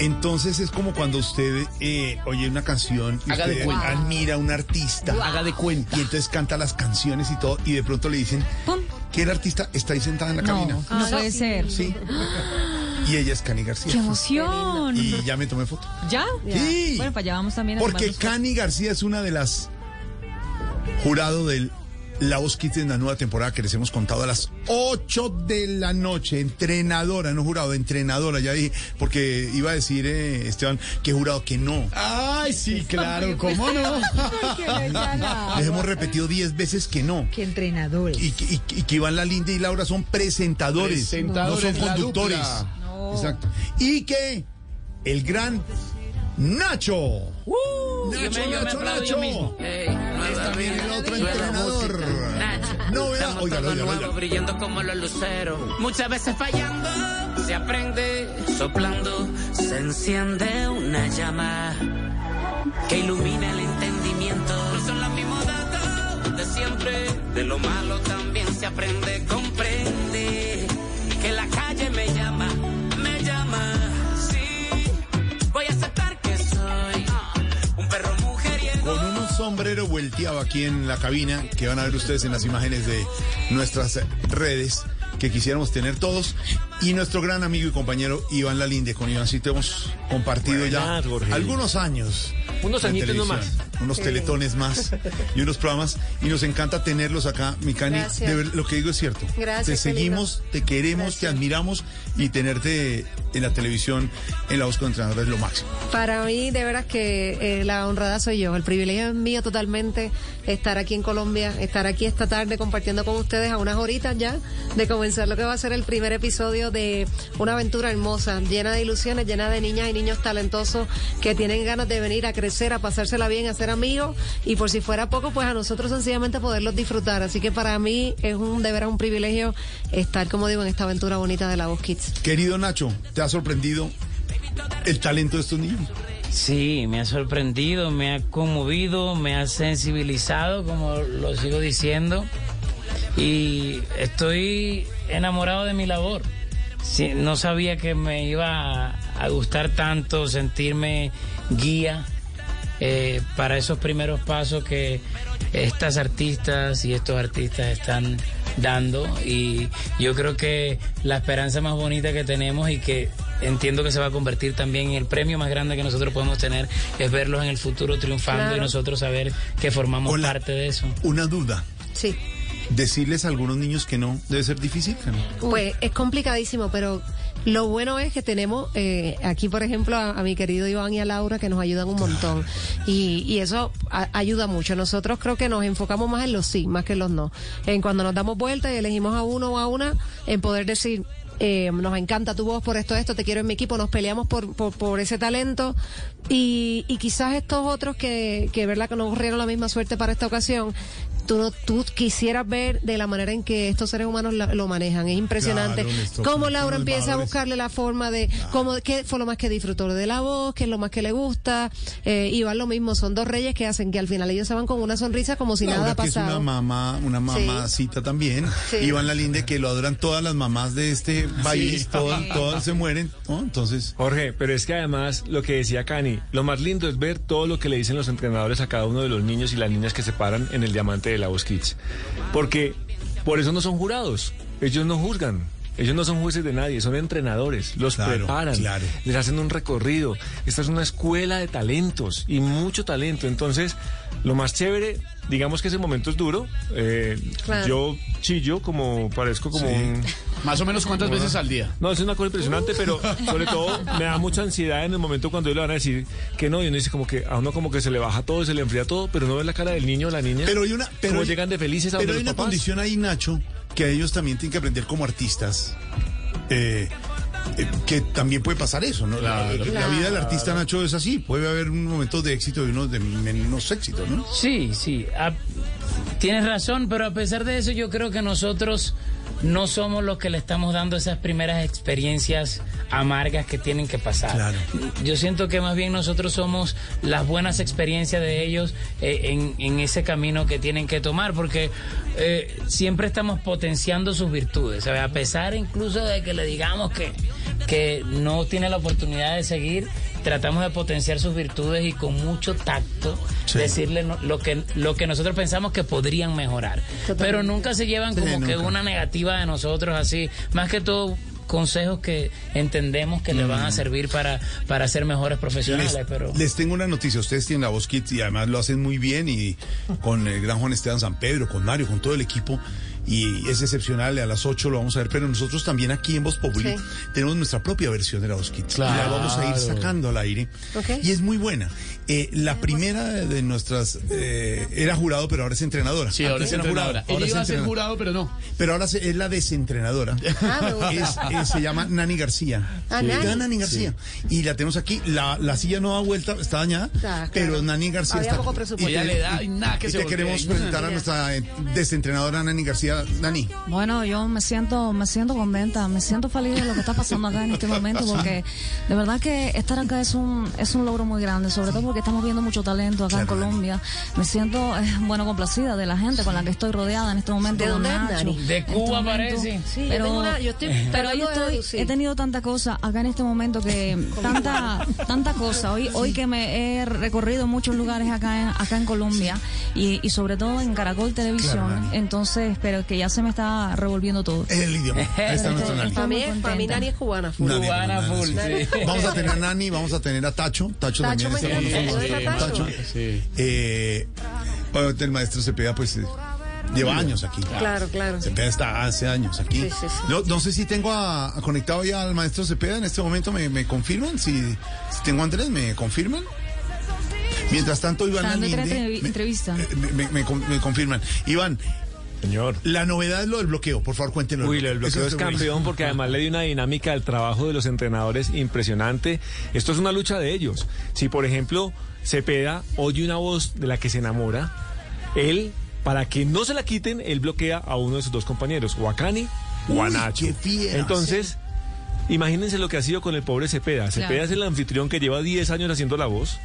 Entonces es como cuando usted eh, oye una canción y Haga de usted cuenta. admira a un artista. Haga de cuenta. Y entonces canta las canciones y todo, y de pronto le dicen ¡Pum! que el artista está ahí sentada en la No, cabina. no puede ser. Sí. Y ella es Cani ¡Qué García. emoción! Y ya me tomé foto. ¿Ya? Sí. Bueno, para allá vamos también a Porque tomarnos. Cani García es una de las jurado del La Voz Kids en la nueva temporada que les hemos contado a las 8 de la noche. Entrenadora, no jurado, entrenadora. Ya dije, porque iba a decir eh, Esteban que jurado que no. Ay, sí, claro, ¿cómo no? Les hemos repetido 10 veces que no. Qué entrenadores. Y, que- y que- y que Iván Lalinde y Laura son presentadores, Presentadores, no son la conductores. dupla. Exacto. Y que el gran Nacho. Nacho, Nacho, Nacho. Es también el otro entrenador. No vea, Estamos oiga, oiga. brillando como los luceros. Muchas veces fallando, se aprende. Soplando, se enciende una llama que ilumina el entendimiento. No son los mismos datos de siempre. De lo malo también se aprende, comprende. Sombrero volteado aquí en la cabina, que van a ver ustedes en las imágenes de nuestras redes, que quisiéramos tener todos. Y nuestro gran amigo y compañero Iván Lalinde. Con Ivancito hemos compartido ya Jorge. algunos años. Unos añitos nomás. Unos teletones más y unos programas. Y nos encanta tenerlos acá, Micani. De ver, lo que digo es cierto. Gracias, Te seguimos, te queremos, te admiramos y tenerte en la televisión, en la voz con entrenador es lo máximo. Para mí, de veras que eh, la honrada soy yo. El privilegio es mío totalmente estar aquí en Colombia, estar aquí esta tarde compartiendo con ustedes a unas horitas ya de comenzar lo que va a ser el primer episodio de una aventura hermosa, llena de ilusiones, llena de niñas y niños talentosos que tienen ganas de venir a crecer, a pasársela bien, a ser amigos y por si fuera poco, pues a nosotros sencillamente poderlos disfrutar. Así que para mí es un de veras un privilegio estar, como digo, en esta aventura bonita de la Voz Kids. Querido Nacho, ¿te ha sorprendido el talento de estos niños? Sí, me ha sorprendido, me ha conmovido, me ha sensibilizado, como lo sigo diciendo, y estoy enamorado de mi labor. Sí, no sabía que me iba a, gustar tanto sentirme guía eh, para esos primeros pasos que estas artistas y estos artistas están dando y yo creo que la esperanza más bonita que tenemos y que entiendo que se va a convertir también en el premio más grande que nosotros podemos tener es verlos en el futuro triunfando Claro. y nosotros saber que formamos Hola. parte de eso. Una duda. Sí. Decirles a algunos niños que no debe ser difícil. Cami? Pues es complicadísimo, pero lo bueno es que tenemos eh, aquí, por ejemplo, a, a mi querido Iván y a Laura que nos ayudan un montón. Y, y eso a- ayuda mucho. Nosotros creo que nos enfocamos más en los sí, más que en los no. En cuando nos damos vuelta y elegimos a uno o a una, en poder decir, eh, nos encanta tu voz por esto, esto, te quiero en mi equipo, nos peleamos por, por, por ese talento y, y quizás estos otros que, que verdad que no corrieron la misma suerte para esta ocasión, tú, no, tú quisieras ver de la manera en que estos seres humanos la- lo manejan. Es impresionante Claro, cómo Laura empieza a buscarle la forma de cómo, qué fue lo más que disfrutó de la voz, qué es lo más que le gusta. Eh, Iván lo mismo, son dos reyes que hacen que al final ellos se van con una sonrisa como si Laura, nada ha que es una pasado. mamá, una mamacita también. Sí. Iván Lalinde, que lo adoran todas las mamás de este país, todas, todas se mueren. ¿no? Entonces, Jorge, pero es que además lo que decía Cani, lo más lindo es ver todo lo que le dicen los entrenadores a cada uno de los niños y las niñas que se paran en el diamante de la Voz Kids. Porque por eso no son jurados, ellos no juzgan. Ellos no son jueces de nadie, son entrenadores, los Claro, preparan, claro. les hacen un recorrido. Esta es una escuela de talentos y mucho talento. Entonces, lo más chévere, digamos que ese momento es duro. eh, Claro. Yo chillo como, parezco como Sí. un... Más o menos cuántas veces al día. No, es una cosa impresionante, pero sobre todo me da mucha ansiedad en el momento cuando le van a decir que no, y uno dice como que a uno como que se le baja todo, se le enfría todo, pero no ve la cara del niño o la niña. pero hay una, pero hay- llegan de felices a Pero hay una papás. condición ahí, Nacho, que ellos también tienen que aprender como artistas. eh, eh, que también puede pasar eso, ¿no? La- Claro. la, vida del artista, Nacho, es así. Puede haber un momento de éxito y unos de menos éxito, ¿no? Sí, sí. a- tienes razón, pero a pesar de eso yo creo que nosotros no somos los que le estamos dando esas primeras experiencias amargas que tienen que pasar. Claro. Yo siento que más bien nosotros somos las buenas experiencias de ellos eh, en, en ese camino que tienen que tomar, porque eh, siempre estamos potenciando sus virtudes, ¿sabes? a pesar incluso de que le digamos que que no tiene la oportunidad de seguir, tratamos de potenciar sus virtudes y con mucho tacto Sí. decirle lo que lo que nosotros pensamos que podrían mejorar. Pero nunca se llevan Sí, como que una negativa de nosotros así, más que todo consejos que entendemos que le van a servir para, para ser mejores profesionales, Les, pero les tengo una noticia. Ustedes tienen la voz Kids y además lo hacen muy bien y con el gran Juan Esteban San Pedro, con Mario, con todo el equipo. Y es excepcional, a las 8 lo vamos a ver, pero nosotros también aquí en Voz Populi Sí. tenemos nuestra propia versión de la Voz Kids. Claro. Y la vamos a ir sacando al aire. Ok. Y es muy buena. Eh, la primera de nuestras eh, era jurado, pero ahora es entrenadora. Sí, ahora Antes es entrenadora. jurado, ahora es iba a ser jurado, pero no. Pero ahora se- es la desentrenadora. Ah, me gusta. Es- eh, se llama Nani García. Ah, Se Nani. García. Y la tenemos aquí. La, la silla no da vuelta, está dañada. Ah, claro. Pero Nani García Había está. poco presupuesto. y le da y nada que y se te queremos presentar a nuestra eh, desentrenadora Nani García. Nani. Bueno, yo me siento, me siento contenta, me siento feliz de lo que está pasando acá en este momento, porque de verdad que estar acá es un, es un logro muy grande, sobre todo porque estamos viendo mucho talento acá en. Colombia. Me siento, eh, bueno, complacida de la gente con la que estoy rodeada en este momento. ¿De dónde es, Nacho. Nani? De este Cuba parece. Sí, pero, una- yo estoy pero yo he tenido tanta cosa acá en este momento que tanta, tanta cosa. Hoy, hoy que me he recorrido muchos lugares acá en, acá en Colombia y, y sobre todo en Caracol Televisión, entonces, pero que ya se me está revolviendo todo. El idioma. Ahí está nuestra Nani. Para mí. Nani es cubana. full. Nani, Cubana Nani, full, sí. sí. Vamos a tener a Nani, vamos a tener a Tacho. Tacho, Tacho también está con nosotros. Sí. Eh, obviamente el maestro Cepeda, pues, eh, lleva años aquí. Claro, claro. Cepeda está hace años aquí. Sí, sí, sí. No, no sé si tengo a- a conectado ya al maestro Cepeda en este momento, ¿me, me confirman? Si, si tengo a Andrés, ¿me confirman? Mientras tanto, Iván Está dando otra entrevista. eh, Me, me- me con- me confirman. Iván, Señor. la novedad es lo del bloqueo, por favor, cuéntenos. Uy, lo del bloqueo es campeón porque además le dio una dinámica al trabajo de los entrenadores impresionante. Esto es una lucha de ellos. Si, por ejemplo, Cepeda oye una voz de la que se enamora, él, para que no se la quiten, él bloquea a uno de sus dos compañeros, o a Cani o a Nacho. Entonces, imagínense lo que ha sido con el pobre Cepeda. Cepeda es el anfitrión que lleva 10 años haciendo la voz.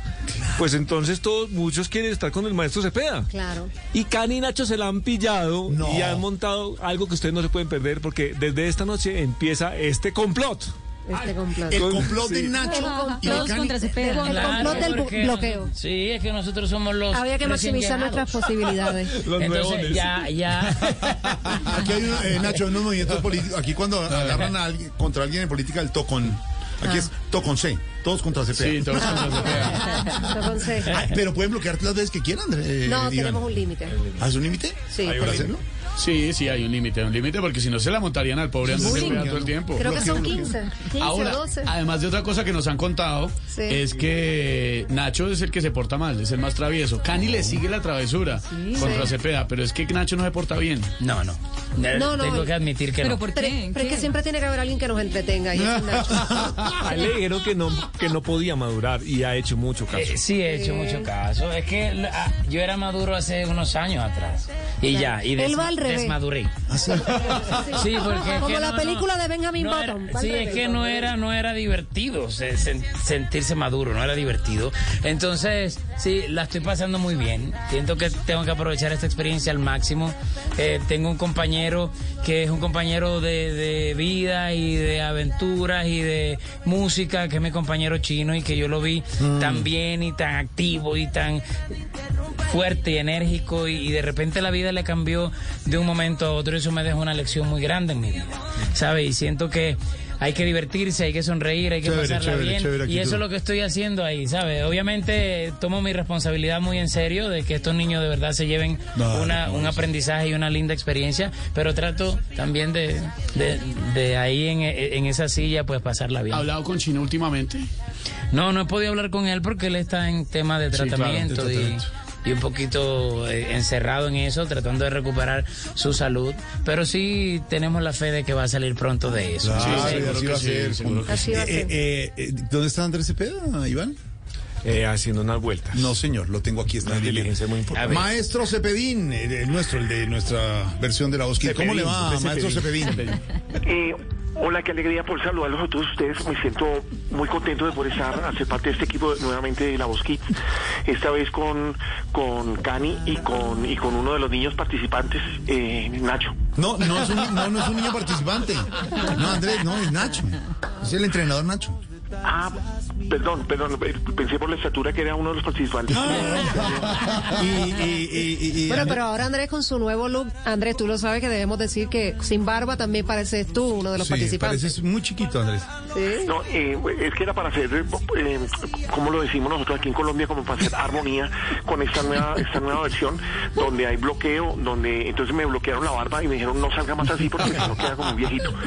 Pues entonces todos, muchos quieren estar con el maestro Cepeda. Claro. Y Cani y Nacho se la han pillado No. y han montado algo que ustedes no se pueden perder porque desde esta noche empieza este complot. Este complot. El complot de. Nacho y de Cani. contra Cepeda. El complot del porque bloqueo. sí, es que nosotros somos los. Había que recién maximizar llegados. nuestras posibilidades. Los Entonces, nuevones. ya, ya. Aquí hay un- eh, Nacho, unos movimientos políticos. Aquí cuando agarran a alguien, contra alguien en política, el tocón. Aquí es tocón C. Todos contra Cepeda. Sí, todos contra Cepeda. Ay, pero pueden bloquear las veces que quieran, eh, no, Iván. tenemos un límite. ¿Hace un límite? Sí. ¿Para hacerlo? Sí, sí, hay un límite, un límite, porque si no se la montarían al pobre Andrés todo el tiempo. Creo que son Bloqueo, 15. 15 Ahora, o 12. además de otra cosa que nos han contado, Sí. es que Nacho es el que se porta mal, es el más travieso. Cani le sigue la travesura contra Sí. Cepeda, pero es que Nacho no se porta bien. No, no. No, no. Tengo que admitir que ¿Pero no. por Pero, qué? pero es que siempre tiene que haber alguien que nos entretenga. Y. A él le dijeron que no, que no podía madurar y ha hecho mucho caso. Eh, sí, he hecho mucho caso. Es que ah, yo era maduro hace unos años atrás. Y ya, y Él va al revés. desmaduré. Sí, porque es Como la no, película no, de Benjamin no era- Button, Sí, es que no era, no era divertido se- sen- sentirse maduro, no era divertido. Entonces, sí, la estoy pasando muy bien. Siento que tengo que aprovechar esta experiencia al máximo. Eh, tengo un compañero que es un compañero de, de vida y de aventuras y de música, que es mi compañero chino y que yo lo vi tan bien y tan activo y tan fuerte y enérgico y, y de repente la vida le cambió de un momento a otro y eso me dejó una lección muy grande en mi vida, ¿sabes? Y siento que hay que divertirse, hay que sonreír, hay que Chévere, pasarla chévere, bien chévere y eso es lo que estoy haciendo ahí, ¿sabes? Obviamente tomo mi responsabilidad muy en serio de que estos niños de verdad se lleven No, una, no, un no. aprendizaje y una linda experiencia, pero trato también de, de, de ahí en, en esa silla pues pasarla bien. ¿Ha hablado con Chino últimamente? No, no he podido hablar con él porque él está en tema de Sí, claro, de tratamiento, y- tratamiento. Y, un poquito eh, encerrado en eso, tratando de recuperar su salud. Pero sí tenemos la fe de que va a salir pronto de eso. Eh, eh, eh, ¿Dónde está Andrés Cepeda, Iván? Eh, haciendo unas vueltas. No, señor, lo tengo aquí. Está Una diligencia muy importante. Maestro Cepedín, el, el nuestro, el de nuestra versión de la voz. ¿Cómo Cepedín, le va, de maestro Cepedín? Cepedín. Eh, Hola, qué alegría por saludarlos a todos ustedes. Me siento muy contento de poder estar, hacer parte de este equipo nuevamente de La Voz Kids. Esta vez con, con Cani y con, y con uno de los niños participantes, eh, Nacho. No, no es, un, no, no es un niño participante. No, Andrés, no, es Nacho. Es el entrenador Nacho. Ah, perdón, perdón, eh, pensé por la estatura que era uno de los participantes. Y, y, y, y- y- Bueno, pero ahora Andrés con su nuevo look, Andrés, tú lo sabes que debemos decir que sin barba también pareces tú uno de los sí, participantes. pareces muy chiquito, Andrés. Sí. No, eh, es que era para hacer, eh, como lo decimos nosotros aquí en Colombia, como para hacer armonía con esta nueva, esta nueva versión, donde hay bloqueo, donde entonces me bloquearon la barba y me dijeron no salga más así porque no queda como un viejito.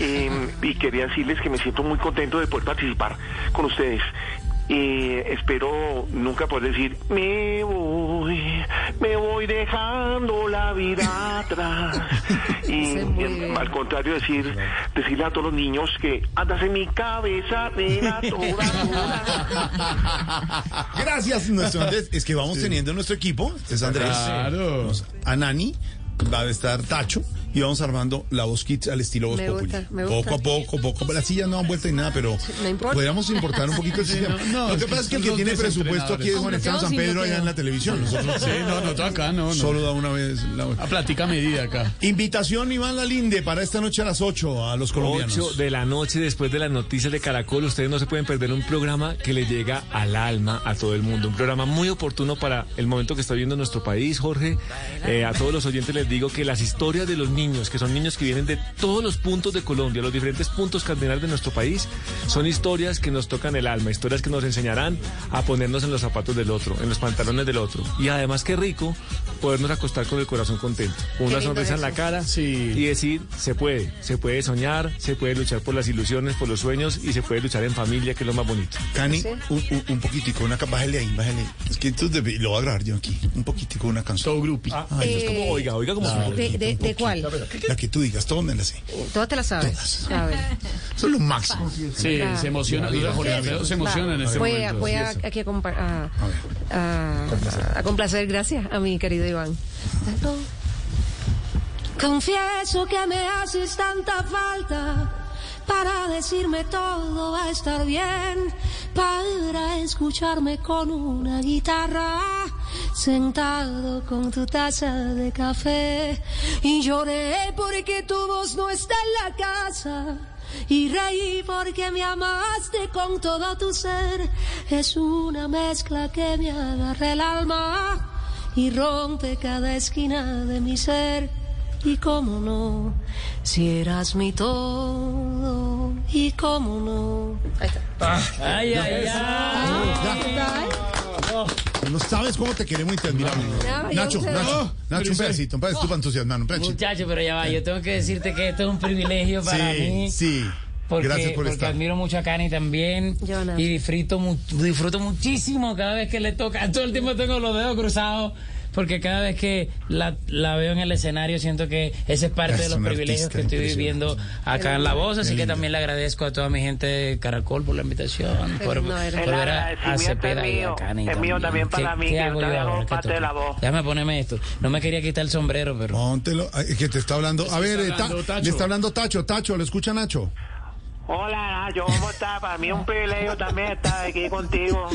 Eh, y quería decirles que me siento muy contento de poder participar con ustedes. Eh, espero nunca poder decir me voy, me voy dejando la vida atrás. Y, al contrario decir, decirle a todos los niños que andas en mi cabeza, nena, toda, toda. Gracias, nuestro Andrés. Es que vamos teniendo nuestro equipo. Es Andrés. Claro. Vamos A Nani va a estar Tacho y vamos armando la voz kids al estilo voz gusta. Poco a poco, poco a poco. Las sillas no han vuelto ni nada, pero no importa. podríamos importar un poquito el sistema. no, Lo es que que pasa es que el que tiene presupuesto aquí es Juan Esteban San Pedro allá en la televisión. Nosotros Sí, no, no, acá, no, no. solo da una vez la A platica medida acá. Invitación Iván Lalinde para esta noche a las 8 a los colombianos. 8 de la noche después de las noticias de Caracol. Ustedes no se pueden perder un programa que le llega al alma a todo el mundo. Un programa muy oportuno para el momento que está viviendo nuestro país, Jorge. Eh, a todos los oyentes les digo que las historias de los niños, que son niños que vienen de todos los puntos de Colombia, los diferentes puntos cardinales de nuestro país, son historias que nos tocan el alma, historias que nos enseñarán a ponernos en los zapatos del otro, en los pantalones del otro. Y además qué rico podernos acostar con el corazón contento, con una sonrisa en la cara Sí. y decir, se puede, se puede soñar, se puede luchar por las ilusiones, por los sueños y se puede luchar en familia, que es lo más bonito. Cani, Sí. un, un, un poquitico, una bájale ahí, bájale. Es que entonces lo voy a grabar yo aquí. Un poquitico, una canción. Todo grupi. Ay, Es como, oiga, oiga, como Claro. ¿De, de, de cuál? La que tú digas, todas me las sé. Todas te las sabes. Todas. A ver. Eso es lo máximo. Sí, Claro. se emociona. Se emociona en este voy a, momento. voy a, aquí a, compa- a, a- a complacer, gracias a mi querido Confieso que me haces tanta falta para decirme todo va a estar bien, para escucharme con una guitarra, sentado con tu taza de café. Y lloré porque tu voz no está en la casa. Y reí porque me amaste con todo tu ser. Es una mezcla que me agarra el alma y rompe cada esquina de mi ser. Y cómo no, si eras mi todo, y cómo no. Ahí está. Ay, ay, ay. No sabes cómo te queremos y te admiramos. Ya Nacho, usted- Nacho, Nacho, un pedacito, un pedacito para entusiasmar, un pedacito. Muchacho, pero ya va, yo tengo que decirte que esto es un privilegio para Sí, mí. sí. Porque, Gracias por porque estar. admiro mucho a Cani también. Yo no. Y disfruto, disfruto muchísimo cada vez que le toca. Todo el tiempo tengo los dedos cruzados. Porque cada vez que la, la veo en el escenario siento que ese es parte Es de los privilegios que estoy viviendo acá en La Voz. Así que también le agradezco a toda mi gente de Caracol por la invitación. Por, no, por El ver a, a Cepeda es y a mío, Cani es mío también para ¿Qué- mí, qué que parte de? La Voz. Déjame ponerme esto. No me quería quitar el sombrero, pero... Póntelo, ay, que te está hablando. A ver, está eh, Ta- hablando le está hablando Tacho, Tacho, ¿lo escucha Nacho? Hola Nacho, ¿cómo estás? Para mí es un privilegio también estar aquí contigo.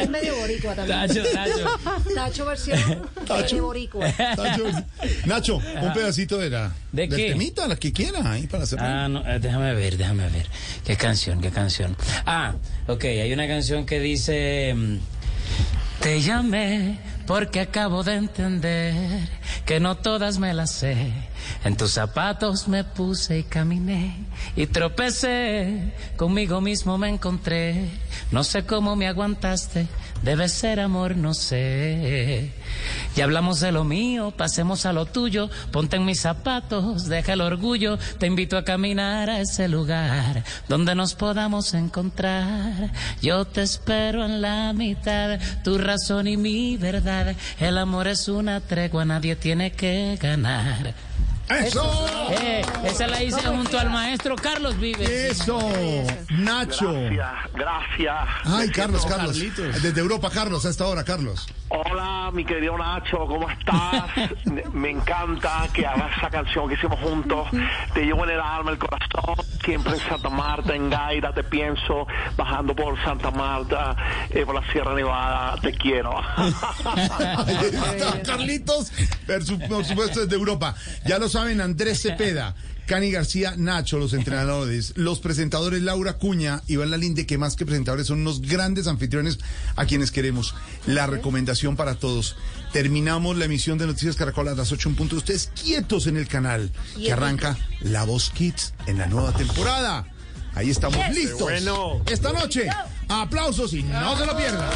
Es medio boricua también. Tacho, Tacho. Tacho versión Tacho. de boricua. Tacho, Nacho, un pedacito de la ¿De del qué? temita, la que quiera, ahí para hacer. Ah, no, eh, déjame ver, déjame ver. ¿Qué canción, qué canción? Ah, ok, hay una canción que dice... mm, Te llamé porque acabo de entender que no todas me las sé. En tus zapatos me puse y caminé y tropecé. Conmigo mismo me encontré. No sé cómo me aguantaste. Debe ser amor, no sé. Ya hablamos de lo mío, pasemos a lo tuyo. Ponte en mis zapatos, deja el orgullo. Te invito a caminar a ese lugar donde nos podamos encontrar. Yo te espero en la mitad, tu razón y mi verdad. El amor es una tregua, nadie tiene que ganar. ¡Eso! Eh, esa la hice junto al maestro Carlos Vives. ¡Eso! Nacho. Gracias, gracias. Ay, Carlos, Carlos. Carlitos. Desde Europa, Carlos, a esta hora, Carlos. Hola, mi querido Nacho, ¿cómo estás? Me encanta que hagas esa canción que hicimos juntos. Te llevo en el alma, el corazón. Siempre en Santa Marta, en Gaira, te pienso. Bajando por Santa Marta, eh, por la Sierra Nevada, te quiero. Ahí está, Carlitos, por, su- por supuesto desde Europa. Ya lo saben, Andrés Cepeda, Cani García, Nacho, los entrenadores, los presentadores Laura Cuña, Iván Lalinde, que más que presentadores son unos grandes anfitriones a quienes queremos. La recomendación para todos. Terminamos la emisión de Noticias Caracol a las 8 en punto. Ustedes quietos en el canal, que arranca La Voz Kids en la nueva temporada. Ahí estamos listos. Esta noche, aplausos y no se lo pierdan.